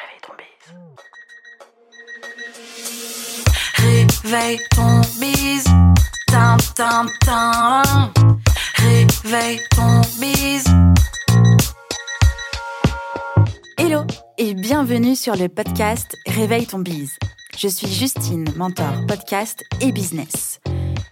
Réveille ton bise. Réveille ton bise. Tin, tin, tin. Réveille ton bise. Hello et bienvenue sur le podcast Réveille ton bise. Je suis Justine, mentor podcast et business.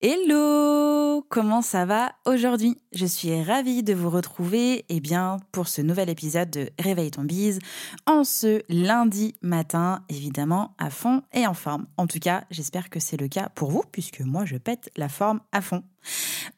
Hello Comment ça va aujourd'hui? Je suis ravie de vous retrouver eh bien, pour ce nouvel épisode de Réveille ton bise en ce lundi matin, évidemment à fond et en forme. En tout cas, j'espère que c'est le cas pour vous puisque moi je pète la forme à fond.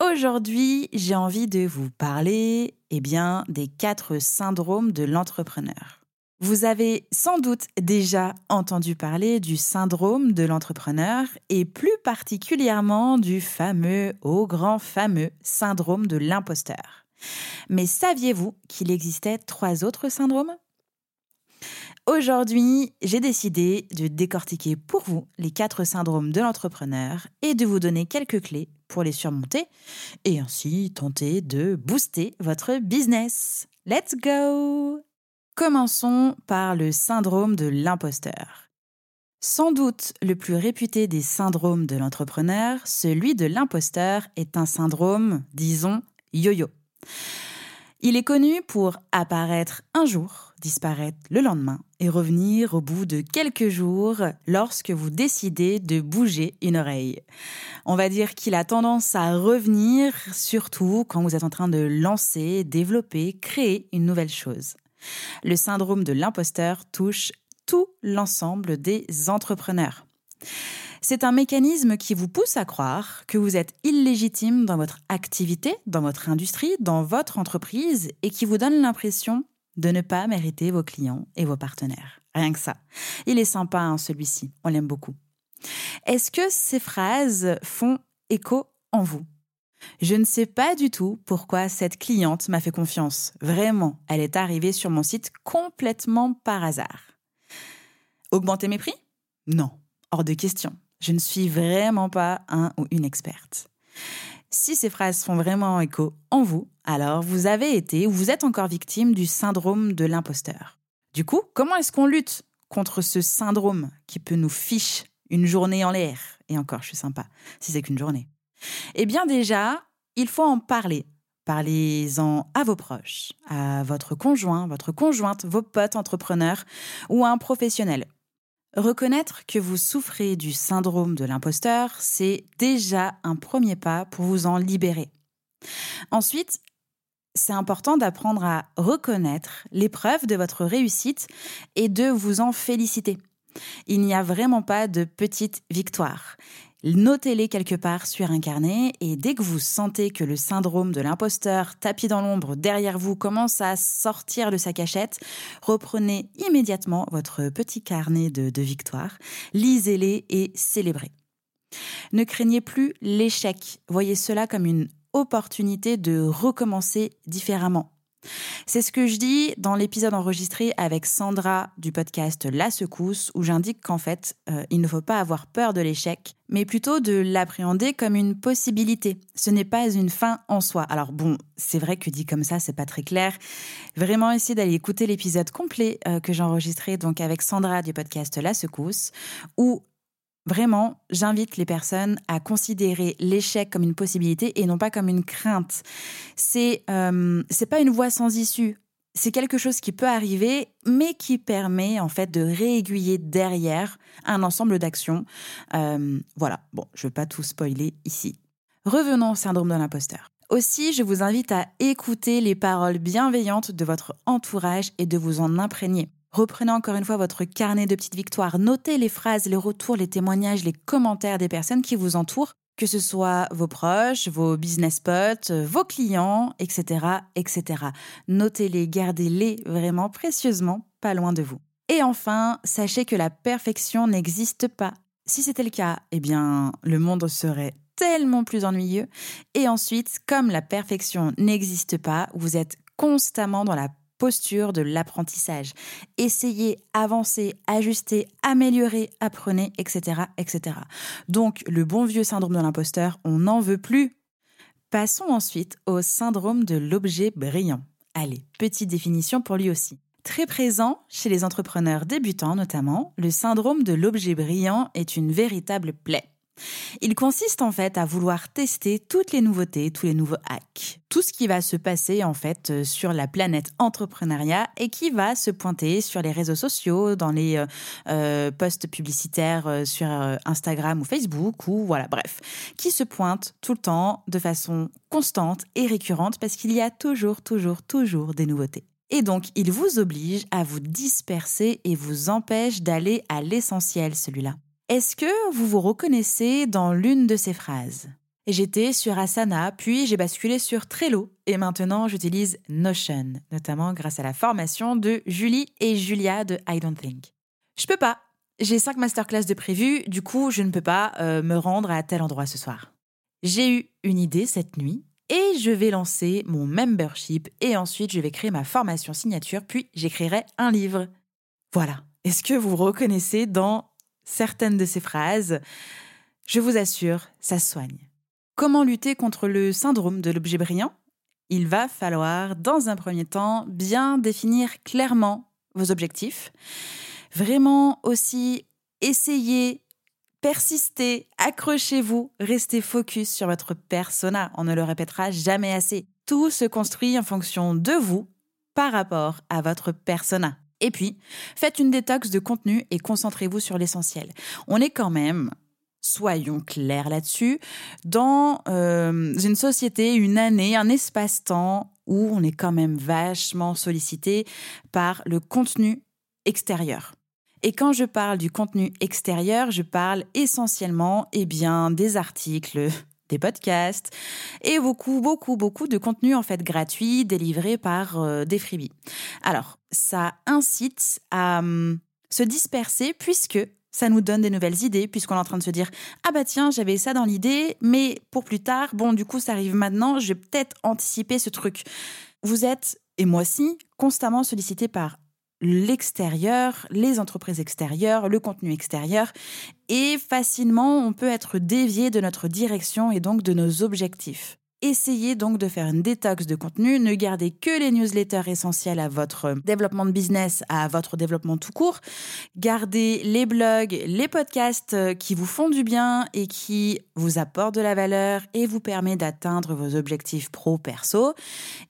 Aujourd'hui, j'ai envie de vous parler eh bien, des quatre syndromes de l'entrepreneur. Vous avez sans doute déjà entendu parler du syndrome de l'entrepreneur et plus particulièrement du fameux, au grand fameux syndrome de l'imposteur. Mais saviez-vous qu'il existait trois autres syndromes? Aujourd'hui, j'ai décidé de décortiquer pour vous les quatre syndromes de l'entrepreneur et de vous donner quelques clés pour les surmonter et ainsi tenter de booster votre business. Let's go Commençons par le syndrome de l'imposteur. Sans doute le plus réputé des syndromes de l'entrepreneur, celui de l'imposteur est un syndrome, disons, yo-yo. Il est connu pour apparaître un jour, disparaître le lendemain et revenir au bout de quelques jours lorsque vous décidez de bouger une oreille. On va dire qu'il a tendance à revenir surtout quand vous êtes en train de lancer, développer, créer une nouvelle chose. Le syndrome de l'imposteur touche tout l'ensemble des entrepreneurs. C'est un mécanisme qui vous pousse à croire que vous êtes illégitime dans votre activité, dans votre industrie, dans votre entreprise et qui vous donne l'impression de ne pas mériter vos clients et vos partenaires. Rien que ça. Il est sympa, hein, celui-ci. On l'aime beaucoup. Est-ce que ces phrases font écho en vous? Je ne sais pas du tout pourquoi cette cliente m'a fait confiance. Vraiment, elle est arrivée sur mon site complètement par hasard. Augmenter mes prix? Non, hors de question. Je ne suis vraiment pas un ou une experte. Si ces phrases font vraiment écho en vous, alors vous avez été ou vous êtes encore victime du syndrome de l'imposteur. Du coup, comment est-ce qu'on lutte contre ce syndrome qui peut nous fiche une journée en l'air? Et encore, je suis sympa, si c'est qu'une journée. Eh bien déjà, il faut en parler. Parlez-en à vos proches, à votre conjoint, votre conjointe, vos potes entrepreneurs ou à un professionnel. Reconnaître que vous souffrez du syndrome de l'imposteur, c'est déjà un premier pas pour vous en libérer. Ensuite, c'est important d'apprendre à reconnaître les preuves de votre réussite et de vous en féliciter. Il n'y a vraiment pas de petite victoire. Notez-les quelque part sur un carnet et dès que vous sentez que le syndrome de l'imposteur tapis dans l'ombre derrière vous commence à sortir de sa cachette, reprenez immédiatement votre petit carnet de, de victoires, lisez-les et célébrez. Ne craignez plus l'échec, voyez cela comme une opportunité de recommencer différemment. C'est ce que je dis dans l'épisode enregistré avec Sandra du podcast La Secousse, où j'indique qu'en fait, euh, il ne faut pas avoir peur de l'échec, mais plutôt de l'appréhender comme une possibilité. Ce n'est pas une fin en soi. Alors bon, c'est vrai que dit comme ça, c'est pas très clair. Vraiment essayer d'aller écouter l'épisode complet euh, que j'ai enregistré donc avec Sandra du podcast La Secousse, où Vraiment, j'invite les personnes à considérer l'échec comme une possibilité et non pas comme une crainte. C'est euh, c'est pas une voie sans issue. C'est quelque chose qui peut arriver, mais qui permet en fait de réaiguiller derrière un ensemble d'actions. Euh, voilà. Bon, je vais pas tout spoiler ici. Revenons au syndrome de l'imposteur. Aussi, je vous invite à écouter les paroles bienveillantes de votre entourage et de vous en imprégner. Reprenez encore une fois votre carnet de petites victoires. Notez les phrases, les retours, les témoignages, les commentaires des personnes qui vous entourent, que ce soit vos proches, vos business potes, vos clients, etc., etc. Notez-les, gardez-les vraiment précieusement, pas loin de vous. Et enfin, sachez que la perfection n'existe pas. Si c'était le cas, eh bien, le monde serait tellement plus ennuyeux. Et ensuite, comme la perfection n'existe pas, vous êtes constamment dans la posture de l'apprentissage. Essayez, avancez, ajustez, améliorez, apprenez, etc., etc. Donc, le bon vieux syndrome de l'imposteur, on n'en veut plus. Passons ensuite au syndrome de l'objet brillant. Allez, petite définition pour lui aussi. Très présent chez les entrepreneurs débutants notamment, le syndrome de l'objet brillant est une véritable plaie. Il consiste en fait à vouloir tester toutes les nouveautés, tous les nouveaux hacks, tout ce qui va se passer en fait euh, sur la planète entrepreneuriat et qui va se pointer sur les réseaux sociaux, dans les euh, euh, posts publicitaires sur Instagram ou Facebook ou voilà, bref, qui se pointe tout le temps de façon constante et récurrente parce qu'il y a toujours, toujours, toujours des nouveautés. Et donc, il vous oblige à vous disperser et vous empêche d'aller à l'essentiel, celui-là. Est-ce que vous vous reconnaissez dans l'une de ces phrases? J'étais sur Asana, puis j'ai basculé sur Trello et maintenant j'utilise Notion, notamment grâce à la formation de Julie et Julia de I Don't Think. Je peux pas. J'ai cinq masterclass de prévues, du coup je ne peux pas euh, me rendre à tel endroit ce soir. J'ai eu une idée cette nuit et je vais lancer mon membership et ensuite je vais créer ma formation signature, puis j'écrirai un livre. Voilà. Est-ce que vous reconnaissez dans certaines de ces phrases, je vous assure, ça soigne. Comment lutter contre le syndrome de l'objet brillant? Il va falloir, dans un premier temps, bien définir clairement vos objectifs. Vraiment aussi essayer, persister, accrochez-vous, restez focus sur votre persona. On ne le répétera jamais assez. Tout se construit en fonction de vous par rapport à votre persona. Et puis, faites une détox de contenu et concentrez-vous sur l'essentiel. On est quand même, soyons clairs là-dessus, dans euh, une société, une année, un espace-temps où on est quand même vachement sollicité par le contenu extérieur. Et quand je parle du contenu extérieur, je parle essentiellement eh bien, des articles, des podcasts et beaucoup, beaucoup, beaucoup de contenu en fait gratuit délivré par euh, des freebies. Alors, ça incite à hum, se disperser puisque ça nous donne des nouvelles idées, puisqu'on est en train de se dire Ah bah tiens, j'avais ça dans l'idée, mais pour plus tard, bon, du coup, ça arrive maintenant, je vais peut-être anticiper ce truc. Vous êtes, et moi aussi, constamment sollicité par l'extérieur, les entreprises extérieures, le contenu extérieur, et facilement on peut être dévié de notre direction et donc de nos objectifs. Essayez donc de faire une détox de contenu, ne gardez que les newsletters essentiels à votre développement de business, à votre développement tout court. Gardez les blogs, les podcasts euh, qui vous font du bien et qui vous apportent de la valeur et vous permettent d'atteindre vos objectifs pro-perso.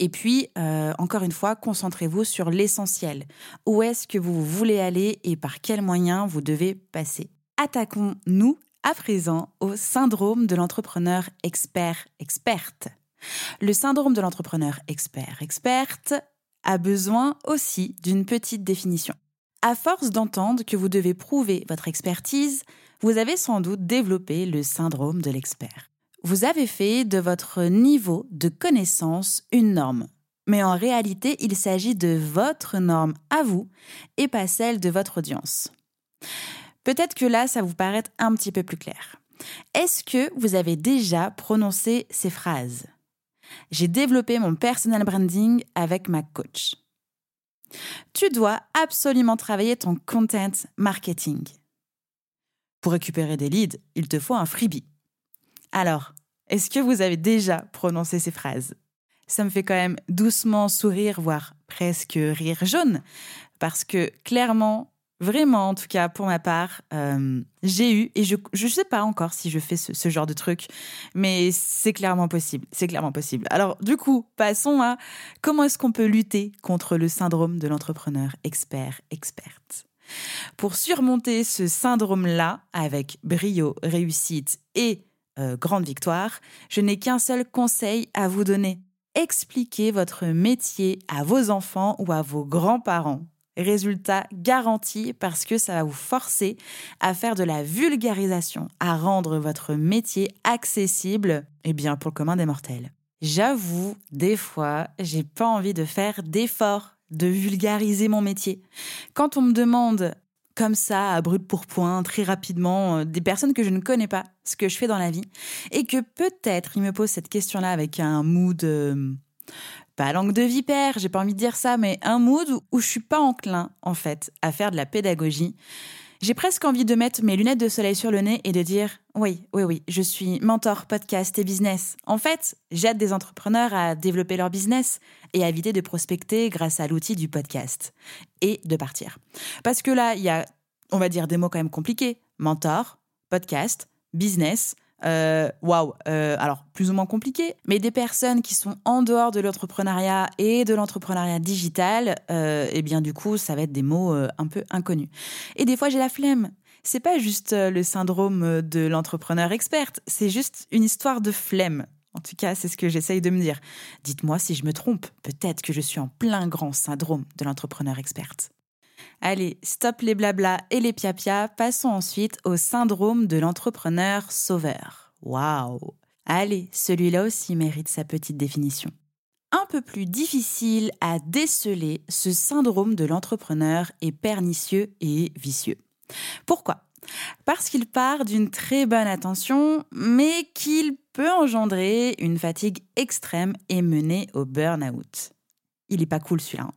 Et puis, euh, encore une fois, concentrez-vous sur l'essentiel. Où est-ce que vous voulez aller et par quels moyens vous devez passer? Attaquons-nous à présent au syndrome de l'entrepreneur expert-experte. Le syndrome de l'entrepreneur expert-experte a besoin aussi d'une petite définition. À force d'entendre que vous devez prouver votre expertise, vous avez sans doute développé le syndrome de l'expert. Vous avez fait de votre niveau de connaissance une norme, mais en réalité il s'agit de votre norme à vous et pas celle de votre audience. Peut-être que là, ça vous paraît un petit peu plus clair. Est-ce que vous avez déjà prononcé ces phrases? J'ai développé mon personal branding avec ma coach. Tu dois absolument travailler ton content marketing. Pour récupérer des leads, il te faut un freebie. Alors, est-ce que vous avez déjà prononcé ces phrases? Ça me fait quand même doucement sourire, voire presque rire jaune, parce que clairement, Vraiment, en tout cas, pour ma part, euh, j'ai eu, et je ne sais pas encore si je fais ce, genre de truc, mais c'est clairement possible. C'est clairement possible. Alors, du coup, passons à comment est-ce qu'on peut lutter contre le syndrome de l'entrepreneur expert-experte. Pour surmonter ce syndrome-là, avec brio, réussite et euh, grande victoire, je n'ai qu'un seul conseil à vous donner. Expliquez votre métier à vos enfants ou à vos grands-parents Résultat garanti parce que ça va vous forcer à faire de la vulgarisation, à rendre votre métier accessible, eh bien pour le commun des mortels. J'avoue, des fois, j'ai pas envie de faire d'efforts, de vulgariser mon métier. Quand on me demande comme ça, à brut pour point, très rapidement, euh, des personnes que je ne connais pas, ce que je fais dans la vie, et que peut-être ils me posent cette question-là avec un mood, euh, pas langue de vipère, j'ai pas envie de dire ça, mais un mood où, où je suis pas enclin, en fait, à faire de la pédagogie. J'ai presque envie de mettre mes lunettes de soleil sur le nez et de dire oui, oui, oui, je suis mentor, podcast et business. En fait, j'aide des entrepreneurs à développer leur business et à éviter de prospecter grâce à l'outil du podcast et de partir. Parce que là, il y a, on va dire, des mots quand même compliqués. Mentor, podcast, business, euh, waouh, euh, alors plus ou moins compliqué, mais des personnes qui sont en dehors de l'entrepreneuriat et de l'entrepreneuriat digital, euh, eh bien du coup, ça va être des mots un peu inconnus. Et des fois, j'ai la flemme. C'est pas juste le syndrome de l'entrepreneur experte, c'est juste une histoire de flemme. En tout cas, c'est ce que j'essaye de me dire. Dites-moi si je me trompe, peut-être que je suis en plein grand syndrome de l'entrepreneur experte. Allez, stop les blablas et les piapia, passons ensuite au syndrome de l'entrepreneur sauveur. Waouh Allez, celui-là aussi mérite sa petite définition. Un peu plus difficile à déceler, ce syndrome de l'entrepreneur est pernicieux et vicieux. Pourquoi? Parce qu'il part d'une très bonne intention, mais qu'il peut engendrer une fatigue extrême et mener au burn-out. Il est pas cool celui-là. Hein.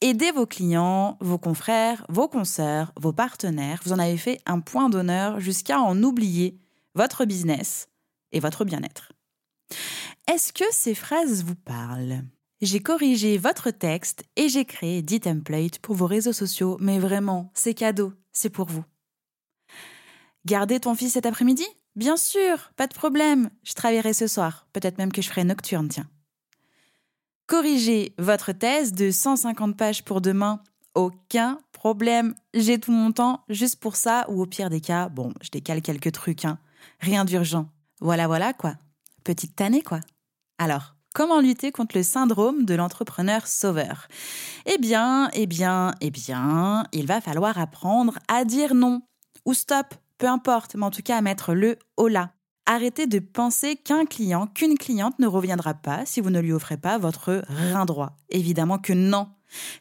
Aidez vos clients, vos confrères, vos consoeurs, vos partenaires. Vous en avez fait un point d'honneur jusqu'à en oublier votre business et votre bien-être. Est-ce que ces phrases vous parlent? J'ai corrigé votre texte et j'ai créé 10 templates pour vos réseaux sociaux, mais vraiment, c'est cadeau, c'est pour vous. Garder ton fils cet après-midi? Bien sûr, pas de problème. Je travaillerai ce soir. Peut-être même que je ferai nocturne, tiens. Corriger votre thèse de 150 pages pour demain, aucun problème. J'ai tout mon temps juste pour ça, ou au pire des cas, bon, je décale quelques trucs, hein. Rien d'urgent. Voilà, voilà, quoi. Petite tannée, quoi. Alors, comment lutter contre le syndrome de l'entrepreneur sauveur? Eh bien, eh bien, eh bien, il va falloir apprendre à dire non. Ou stop, peu importe, mais en tout cas à mettre le là. Arrêtez de penser qu'un client, qu'une cliente ne reviendra pas si vous ne lui offrez pas votre rein droit. Évidemment que non.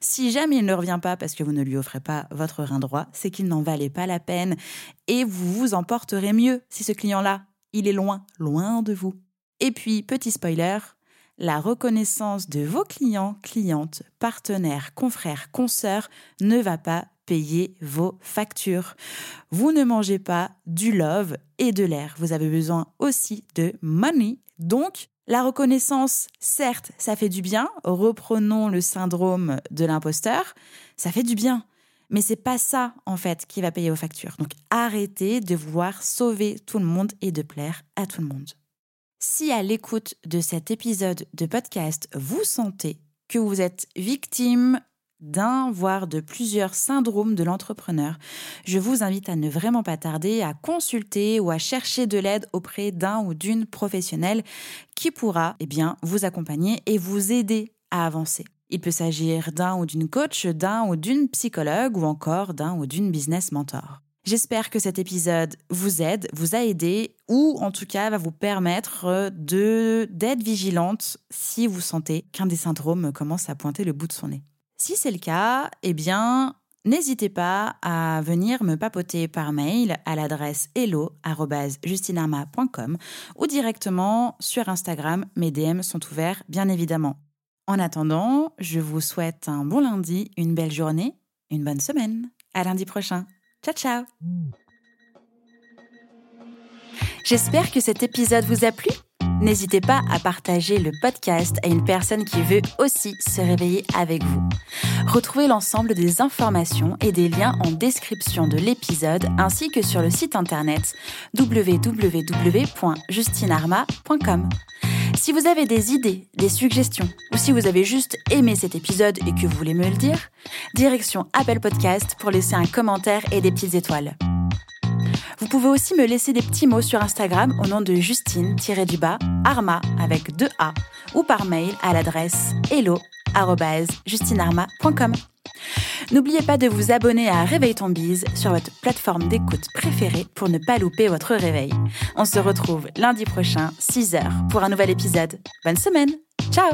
Si jamais il ne revient pas parce que vous ne lui offrez pas votre rein droit, c'est qu'il n'en valait pas la peine et vous vous en porterez mieux si ce client-là, il est loin, loin de vous. Et puis, petit spoiler, la reconnaissance de vos clients, clientes, partenaires, confrères, consoeurs ne va pas payer vos factures. Vous ne mangez pas du love et de l'air. Vous avez besoin aussi de money. Donc, la reconnaissance, certes, ça fait du bien. Reprenons le syndrome de l'imposteur. Ça fait du bien. Mais c'est pas ça, en fait, qui va payer vos factures. Donc, arrêtez de vouloir sauver tout le monde et de plaire à tout le monde. Si à l'écoute de cet épisode de podcast, vous sentez que vous êtes victime d'un, voire de plusieurs syndromes de l'entrepreneur, je vous invite à ne vraiment pas tarder à consulter ou à chercher de l'aide auprès d'un ou d'une professionnelle qui pourra eh bien, vous accompagner et vous aider à avancer. Il peut s'agir d'un ou d'une coach, d'un ou d'une psychologue ou encore d'un ou d'une business mentor. J'espère que cet épisode vous aide, vous a aidé ou en tout cas va vous permettre de d'être vigilante si vous sentez qu'un des syndromes commence à pointer le bout de son nez. Si c'est le cas, eh bien, n'hésitez pas à venir me papoter par mail à l'adresse hello.justinarma.com ou directement sur Instagram. Mes DM sont ouverts, bien évidemment. En attendant, je vous souhaite un bon lundi, une belle journée, une bonne semaine. À lundi prochain. Ciao, ciao! J'espère que cet épisode vous a plu. N'hésitez pas à partager le podcast à une personne qui veut aussi se réveiller avec vous. Retrouvez l'ensemble des informations et des liens en description de l'épisode ainsi que sur le site internet www.justinarma.com. Si vous avez des idées, des suggestions ou si vous avez juste aimé cet épisode et que vous voulez me le dire, direction Apple Podcast pour laisser un commentaire et des petites étoiles. Vous pouvez aussi me laisser des petits mots sur Instagram au nom de Justine-du-bas Arma avec deux A ou par mail à l'adresse hello@justinarma.com. N'oubliez pas de vous abonner à Réveil ton bise sur votre plateforme d'écoute préférée pour ne pas louper votre réveil. On se retrouve lundi prochain, 6h, pour un nouvel épisode. Bonne semaine. Ciao